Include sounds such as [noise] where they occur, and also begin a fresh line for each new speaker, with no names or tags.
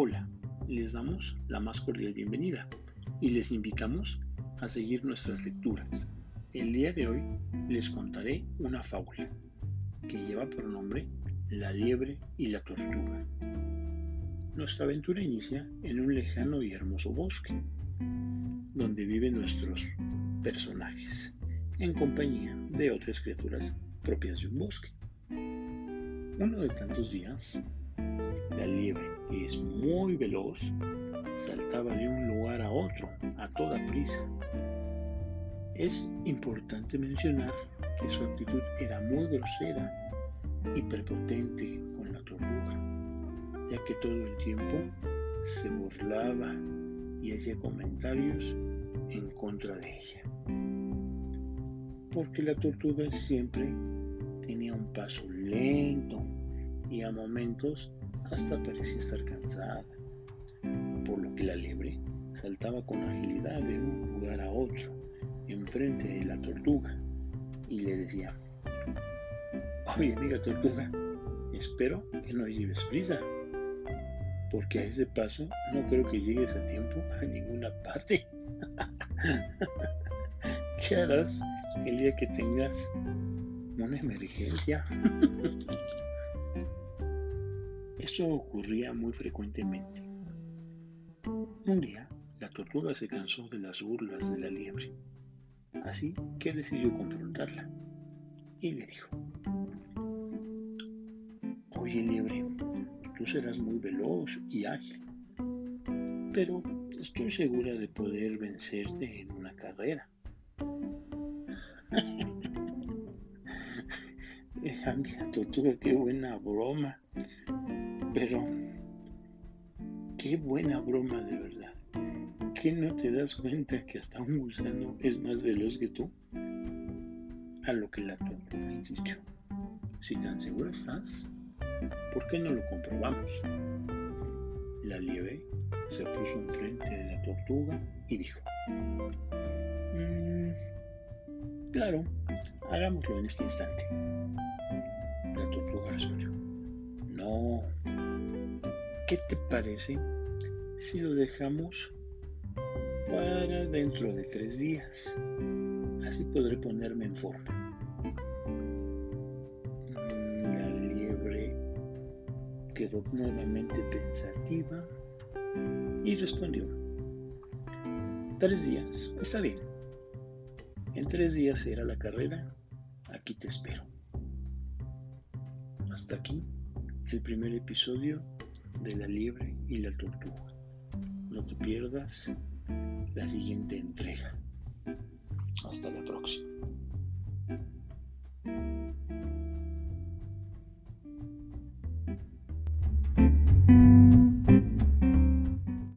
Hola, les damos la más cordial bienvenida y les invitamos a seguir nuestras lecturas. El día de hoy les contaré una fábula que lleva por nombre La liebre y la tortuga. Nuestra aventura inicia en un lejano y hermoso bosque, donde viven nuestros personajes, en compañía de otras criaturas propias de un bosque. Uno de tantos días, la liebre, es muy veloz, saltaba de un lugar a otro a toda prisa. Es importante mencionar que su actitud era muy grosera y prepotente con la tortuga, ya que todo el tiempo se burlaba y hacía comentarios en contra de ella. Porque la tortuga siempre tenía un paso lento y a momentos hasta parecía estar cansada, por lo que la liebre saltaba con agilidad de un lugar a otro, enfrente de la tortuga, y le decía, oye amiga tortuga, espero que no lleves prisa, porque a ese paso no creo que llegues a tiempo a ninguna parte. [laughs] ¿Qué harás el día que tengas una emergencia? [laughs] Esto ocurría muy frecuentemente. Un día, la tortuga se cansó de las burlas de la liebre, así que decidió confrontarla y le dijo, Oye liebre, tú serás muy veloz y ágil, pero estoy segura de poder vencerte en una carrera. [laughs] Amiga tortuga, qué buena broma. Pero, qué buena broma de verdad. ¿Qué no te das cuenta que hasta un gusano es más veloz que tú? A lo que la tortuga insistió. Si tan segura estás, ¿por qué no lo comprobamos? La liebre se puso enfrente de la tortuga y dijo, mm, claro, hagámoslo en este instante. No, ¿Qué te parece si lo dejamos para dentro de tres días? Así podré ponerme en forma. Mm, la liebre quedó nuevamente pensativa y respondió, tres días, está bien. En tres días será la carrera, aquí te espero. Hasta aquí el primer episodio de la liebre y la tortuga. No te pierdas la siguiente entrega. Hasta próxima.